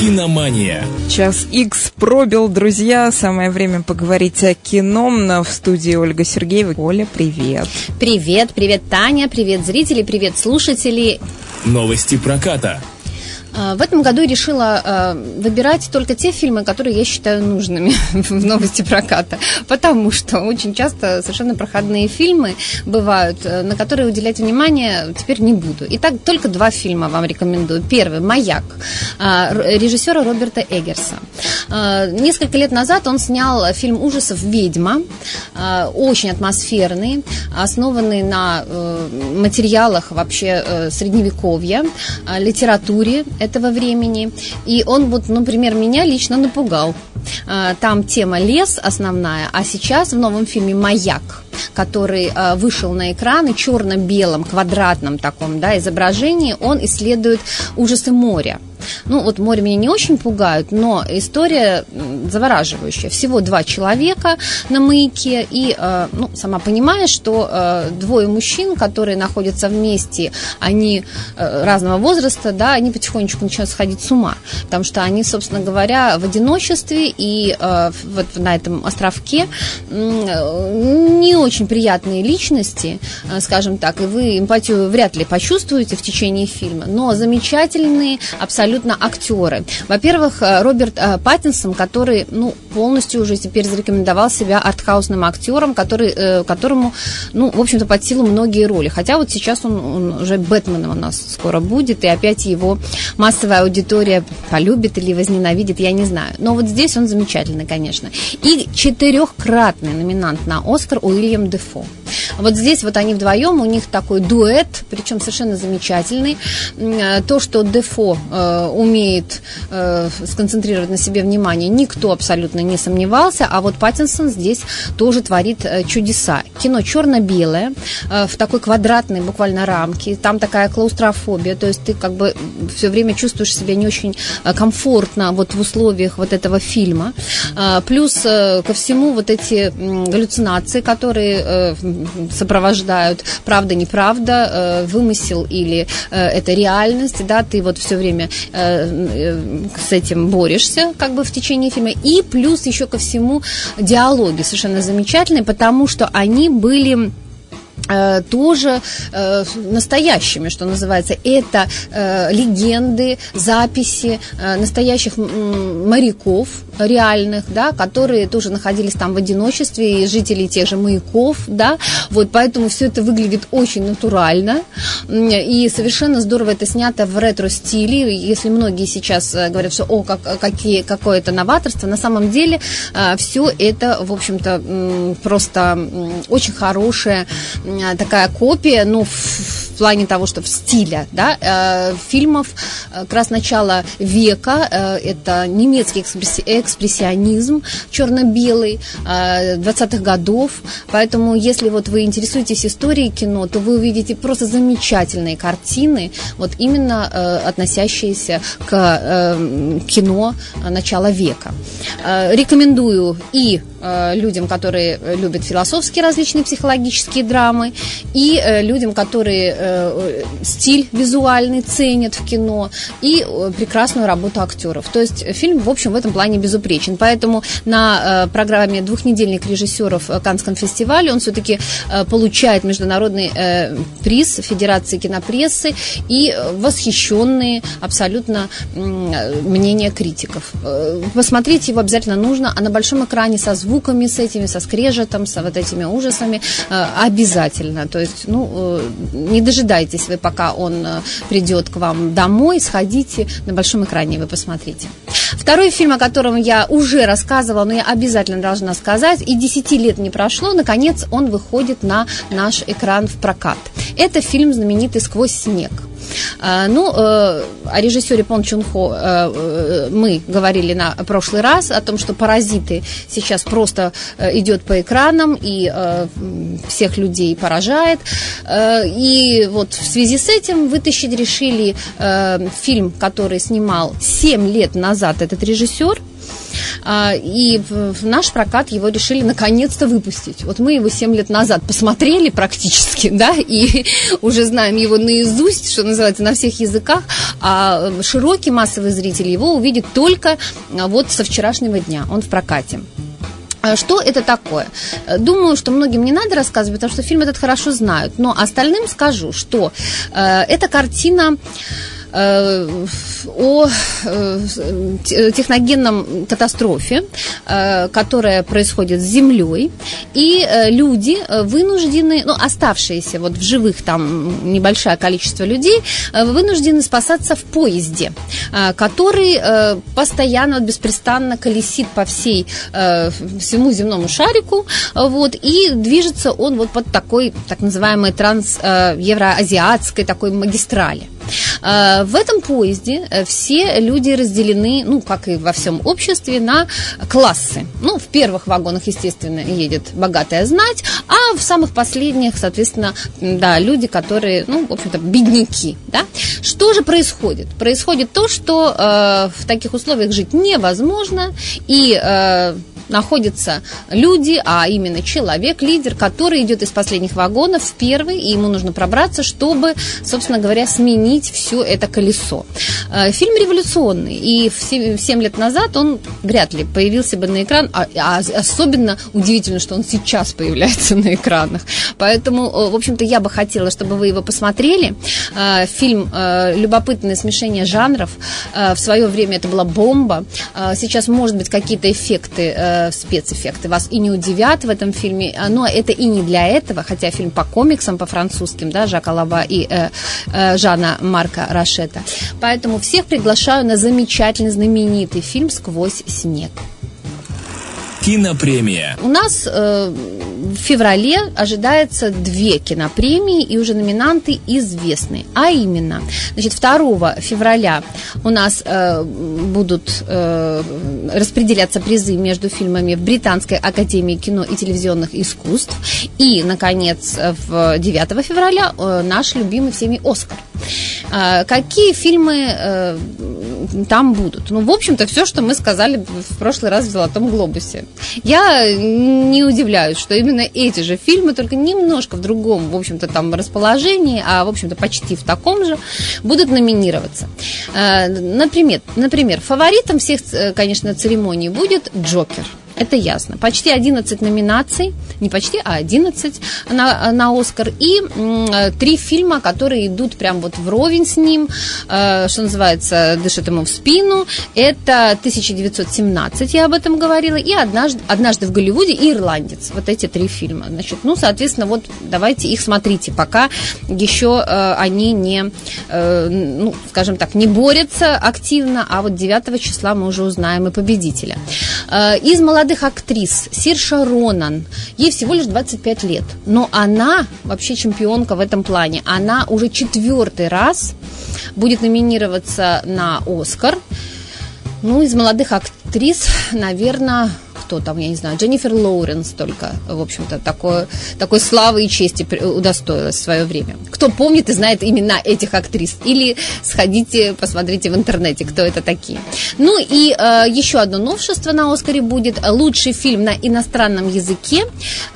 Киномания. Час X пробил, друзья. Самое время поговорить о кино. В студии Ольга Сергеева. Оля, привет. Привет, привет, Таня, привет, зрители, привет, слушатели. Новости проката. А, в этом году решила а, выбирать только те фильмы, которые я считаю нужными в новости проката, потому что очень часто совершенно проходные фильмы бывают, э, на которые уделять внимание теперь не буду. Итак, только два фильма вам рекомендую. Первый «Маяк» а, режиссера Роберта Эггерса. Несколько лет назад он снял фильм ужасов «Ведьма», очень атмосферный, основанный на э, материалах вообще э, средневековья, литературе этого времени. И он вот, например, меня лично напугал. Там тема лес основная, а сейчас в новом фильме «Маяк», который вышел на экраны черно-белом, квадратном таком да, изображении, он исследует ужасы моря. Ну, вот море меня не очень пугают, но история завораживающая. Всего два человека на маяке, и, э, ну, сама понимаешь, что э, двое мужчин, которые находятся вместе, они э, разного возраста, да, они потихонечку начинают сходить с ума, потому что они, собственно говоря, в одиночестве и вот на этом островке не очень приятные личности, скажем так, и вы эмпатию вряд ли почувствуете в течение фильма, но замечательные, абсолютно абсолютно актеры. Во-первых, э, Роберт э, Паттинсон, который ну, полностью уже теперь зарекомендовал себя артхаусным актером, который, э, которому, ну, в общем-то, под силу многие роли. Хотя вот сейчас он, он уже Бэтменом у нас скоро будет, и опять его массовая аудитория полюбит или возненавидит, я не знаю. Но вот здесь он замечательный, конечно. И четырехкратный номинант на Оскар Уильям Дефо. Вот здесь вот они вдвоем, у них такой дуэт, причем совершенно замечательный. То, что Дефо э, умеет э, сконцентрировать на себе внимание, никто абсолютно не сомневался, а вот Паттинсон здесь тоже творит э, чудеса. Кино черно-белое, э, в такой квадратной буквально рамке, там такая клаустрофобия, то есть ты как бы все время чувствуешь себя не очень э, комфортно вот в условиях вот этого фильма. Э, плюс э, ко всему вот эти галлюцинации, которые э, сопровождают правда, неправда, э, вымысел или э, это реальность, да, ты вот все время э, с этим борешься, как бы в течение фильма. И плюс еще ко всему диалоги совершенно замечательные, потому что они были тоже э, настоящими, что называется. Это э, легенды, записи э, настоящих моряков реальных, да, которые тоже находились там в одиночестве, и жителей тех же маяков, да, вот поэтому все это выглядит очень натурально, и совершенно здорово это снято в ретро-стиле, если многие сейчас э, говорят, что, о, как, какие, какое это новаторство, на самом деле э, все это, в общем-то, просто очень хорошее Э, такая копия, ну, в, в плане того, что в стиле, да, э, фильмов э, как раз начала века, э, это немецкий экспресси, экспрессионизм черно-белый э, 20-х годов, поэтому если вот вы интересуетесь историей кино, то вы увидите просто замечательные картины, вот именно относящиеся к кино начала века. Рекомендую и людям, которые любят философские различные психологические драмы, и людям, которые э, стиль визуальный ценят в кино, и э, прекрасную работу актеров. То есть фильм, в общем, в этом плане безупречен. Поэтому на программе двухнедельник режиссеров Канском фестивале он все-таки получает международный приз Федерации кинопрессы и восхищенные абсолютно мнения критиков. Посмотреть его обязательно нужно, а на большом экране со звуками, с этими, со скрежетом, со вот этими ужасами обязательно. То есть, ну, э, не дожидайтесь вы, пока он э, придет к вам домой, сходите, на большом экране вы посмотрите. Второй фильм, о котором я уже рассказывала, но я обязательно должна сказать, и 10 лет не прошло, наконец он выходит на наш экран в прокат. Это фильм знаменитый «Сквозь снег». А, ну, э, о режиссере Пон Чун Хо э, э, мы говорили на прошлый раз, о том, что «Паразиты» сейчас просто идет по экранам и всех людей поражает. И вот в связи с этим вытащить решили фильм, который снимал 7 лет назад этот режиссер – и в наш прокат его решили наконец-то выпустить. Вот мы его 7 лет назад посмотрели практически, да, и уже знаем его наизусть, что называется, на всех языках, а широкий массовый зритель его увидит только а, вот со вчерашнего дня. Он в прокате. А что это такое? Думаю, что многим не надо рассказывать, потому что фильм этот хорошо знают. Но остальным скажу, что э, эта картина о э, техногенном катастрофе, э, которая происходит с Землей, и люди вынуждены, ну, оставшиеся вот в живых там небольшое количество людей, вынуждены спасаться в поезде, который постоянно, вот, беспрестанно колесит по всей, всему земному шарику, вот, и движется он вот под такой, так называемой транс, евроазиатской такой магистрали. А, в этом поезде э, все люди разделены, ну, как и во всем обществе, на классы. Ну, в первых вагонах, естественно, едет богатая знать, а в самых последних, соответственно, да, люди, которые, ну, в общем-то, бедняки, да. Что же происходит? Происходит то, что э, в таких условиях жить невозможно, и э, находятся люди, а именно человек, лидер, который идет из последних вагонов в первый, и ему нужно пробраться, чтобы, собственно говоря, сменить все это колесо. Э, фильм революционный, и в 7 лет назад он вряд ли появился бы на экран, а, а особенно удивительно, что он сейчас появляется на экранах. Поэтому, э, в общем-то, я бы хотела, чтобы вы его посмотрели. Э, фильм «Любопытное смешение жанров». В свое время это была бомба. Сейчас, может быть, какие-то эффекты спецэффекты вас и не удивят в этом фильме, но это и не для этого, хотя фильм по комиксам, по французским, да, Жака Лава и э, э, Жана Марка Рашета. Поэтому всех приглашаю на замечательный, знаменитый фильм «Сквозь снег». Кинопремия. У нас э, в феврале ожидается две кинопремии, и уже номинанты известны. А именно, значит, 2 февраля у нас э, будут э, распределяться призы между фильмами в Британской академии кино и телевизионных искусств. И, наконец, в 9 февраля э, наш любимый всеми «Оскар». Э, какие фильмы э, там будут? Ну, в общем-то, все, что мы сказали в прошлый раз в «Золотом глобусе». Я не удивляюсь, что именно эти же фильмы, только немножко в другом, в общем-то, там расположении, а, в общем-то, почти в таком же, будут номинироваться. Э, например, например фаворитом всех, э, конечно, церемоний будет «Джокер». Это ясно. Почти 11 номинаций, не почти, а 11 на, на Оскар. И м, три фильма, которые идут прям вот вровень с ним, э, что называется, дышит ему в спину. Это 1917, я об этом говорила, и однажды, однажды в Голливуде и Ирландец. Вот эти три фильма. Значит, ну, соответственно, вот давайте их смотрите, пока еще э, они не, э, ну, скажем так, не борются активно, а вот 9 числа мы уже узнаем и победителя. Э, из молодых молодых актрис Сирша Ронан. Ей всего лишь 25 лет. Но она вообще чемпионка в этом плане. Она уже четвертый раз будет номинироваться на Оскар. Ну, из молодых актрис, наверное, кто там, я не знаю, Дженнифер Лоуренс только, в общем-то, такое, такой славы и чести удостоилась в свое время. Кто помнит и знает имена этих актрис? Или сходите, посмотрите в интернете, кто это такие. Ну и э, еще одно новшество на Оскаре будет. Лучший фильм на иностранном языке.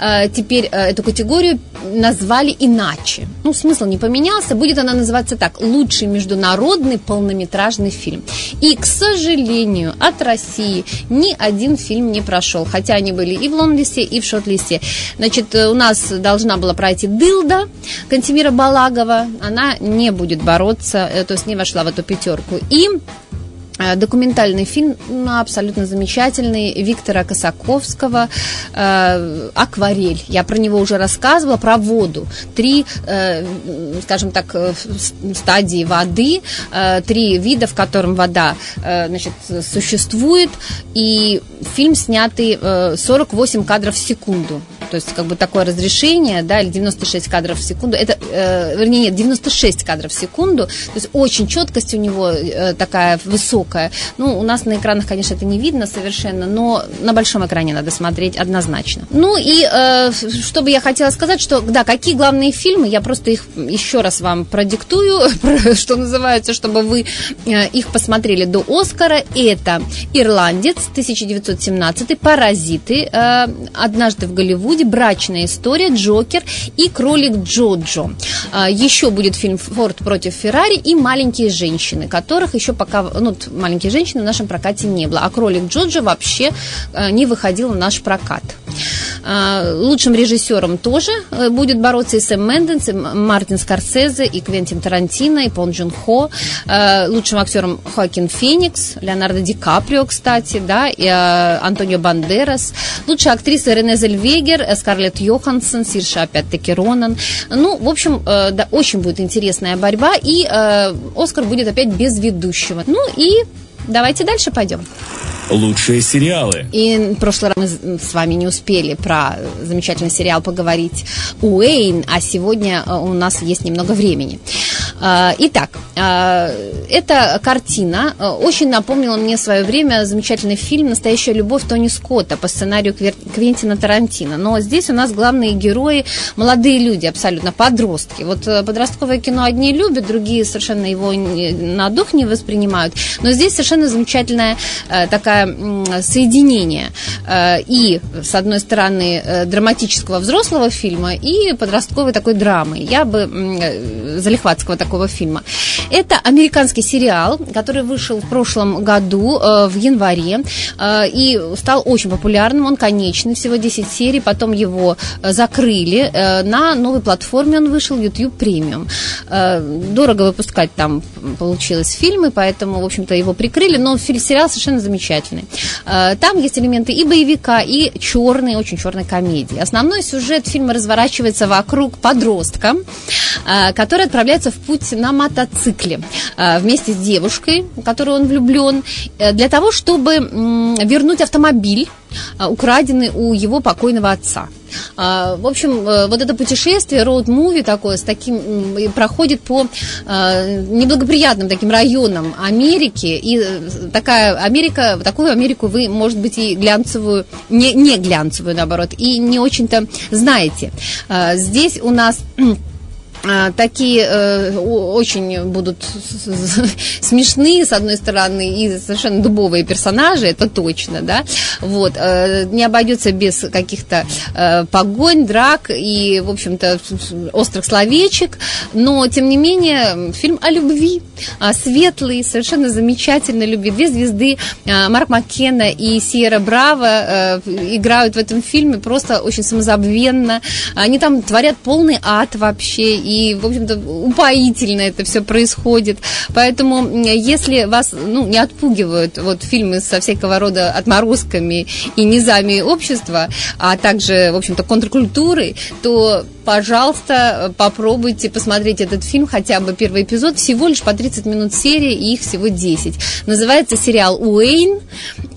Э, теперь э, эту категорию назвали иначе. Ну, смысл не поменялся. Будет она называться так. Лучший международный полнометражный фильм. И, к сожалению, от России ни один фильм не прошел. Хотя они были и в лонглисте, и в шорт-листе. Значит, у нас должна была пройти Дылда Кантемира Балагова. Она не будет бороться, э, то есть не вошла в эту пятерку. И Э, документальный фильм ну, абсолютно замечательный Виктора Косаковского э, «Акварель». Я про него уже рассказывала, про воду. Три, э, скажем так, э, стадии воды, э, три вида, в котором вода э, значит, существует. И фильм снятый э, 48 кадров в секунду. То есть как бы такое разрешение, да, или 96 кадров в секунду, это, э, вернее, нет, 96 кадров в секунду, то есть очень четкость у него э, такая высокая. Ну, у нас на экранах, конечно, это не видно совершенно, но на большом экране надо смотреть однозначно. Ну и э, что бы я хотела сказать, что, да, какие главные фильмы, я просто их еще раз вам продиктую, что называется, чтобы вы э, их посмотрели до Оскара. Это «Ирландец» 1917, «Паразиты», э, «Однажды в Голливуде», «Брачная история», «Джокер» и «Кролик Джоджо». Э, еще будет фильм «Форд против Феррари» и «Маленькие женщины», которых еще пока, ну, «Маленькие женщины» в нашем прокате не было, а «Кролик Джоджо» вообще не выходил в наш прокат. Лучшим режиссером тоже будет бороться и Сэм Менденс, и Мартин Скорсезе, и Квентин Тарантино, и Пон Джун Хо. Лучшим актером Хоакин Феникс, Леонардо Ди Каприо, кстати, да, и Антонио Бандерас. Лучшая актриса Рене Зельвегер, Скарлетт Йоханссон, Сирша опять-таки Ронан. Ну, в общем, да, очень будет интересная борьба, и Оскар будет опять без ведущего. Ну и давайте дальше пойдем. Лучшие сериалы. И в прошлый раз мы с вами не успели про замечательный сериал поговорить Уэйн, а сегодня у нас есть немного времени. Итак, эта картина очень напомнила мне в свое время замечательный фильм «Настоящая любовь» Тони Скотта по сценарию Квентина Тарантино. Но здесь у нас главные герои молодые люди, абсолютно подростки. Вот подростковое кино одни любят, другие совершенно его на дух не воспринимают. Но здесь совершенно замечательная такая соединение и, с одной стороны, драматического взрослого фильма и подростковой такой драмы. Я бы залихватского такого фильма. Это американский сериал, который вышел в прошлом году, э, в январе, э, и стал очень популярным. Он конечный, всего 10 серий, потом его э, закрыли. Э, на новой платформе он вышел, YouTube Premium. Э, дорого выпускать там получилось фильмы, поэтому, в общем-то, его прикрыли, но сериал совершенно замечательный. Э, там есть элементы и боевика, и черной, очень черной комедии. Основной сюжет фильма разворачивается вокруг подростка, э, который отправляется в путь на мотоцикле э, вместе с девушкой, в которую он влюблен, для того, чтобы вернуть автомобиль, украденный у его покойного отца. В общем, вот это путешествие, роуд-муви такое, с таким, проходит по неблагоприятным таким районам Америки. И такая Америка, такую Америку вы, может быть, и глянцевую, не, не глянцевую, наоборот, и не очень-то знаете. Здесь у нас а, такие э, очень будут смешные, с одной стороны, и совершенно дубовые персонажи, это точно, да, вот, э, не обойдется без каких-то э, погонь, драк и, в общем-то, острых словечек, но, тем не менее, фильм о любви, а, светлый, совершенно замечательной любви. Две звезды, а, Марк Маккена и Сиера Браво, играют в этом фильме просто очень самозабвенно, они там творят полный ад вообще, и, в общем-то, упоительно это все происходит. Поэтому, если вас ну, не отпугивают вот фильмы со всякого рода отморозками и низами общества, а также, в общем-то, контркультурой, то пожалуйста, попробуйте посмотреть этот фильм, хотя бы первый эпизод, всего лишь по 30 минут серии, и их всего 10. Называется сериал «Уэйн».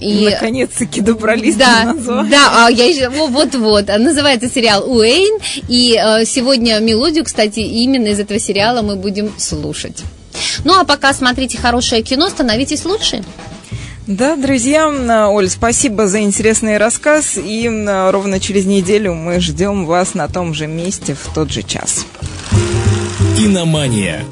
И... Наконец-таки добрались да, до названия. Да, а я еще, вот-вот, называется сериал «Уэйн», и э, сегодня мелодию, кстати, именно из этого сериала мы будем слушать. Ну, а пока смотрите хорошее кино, становитесь лучше. Да, друзья, Оль, спасибо за интересный рассказ. И ровно через неделю мы ждем вас на том же месте в тот же час. Киномания.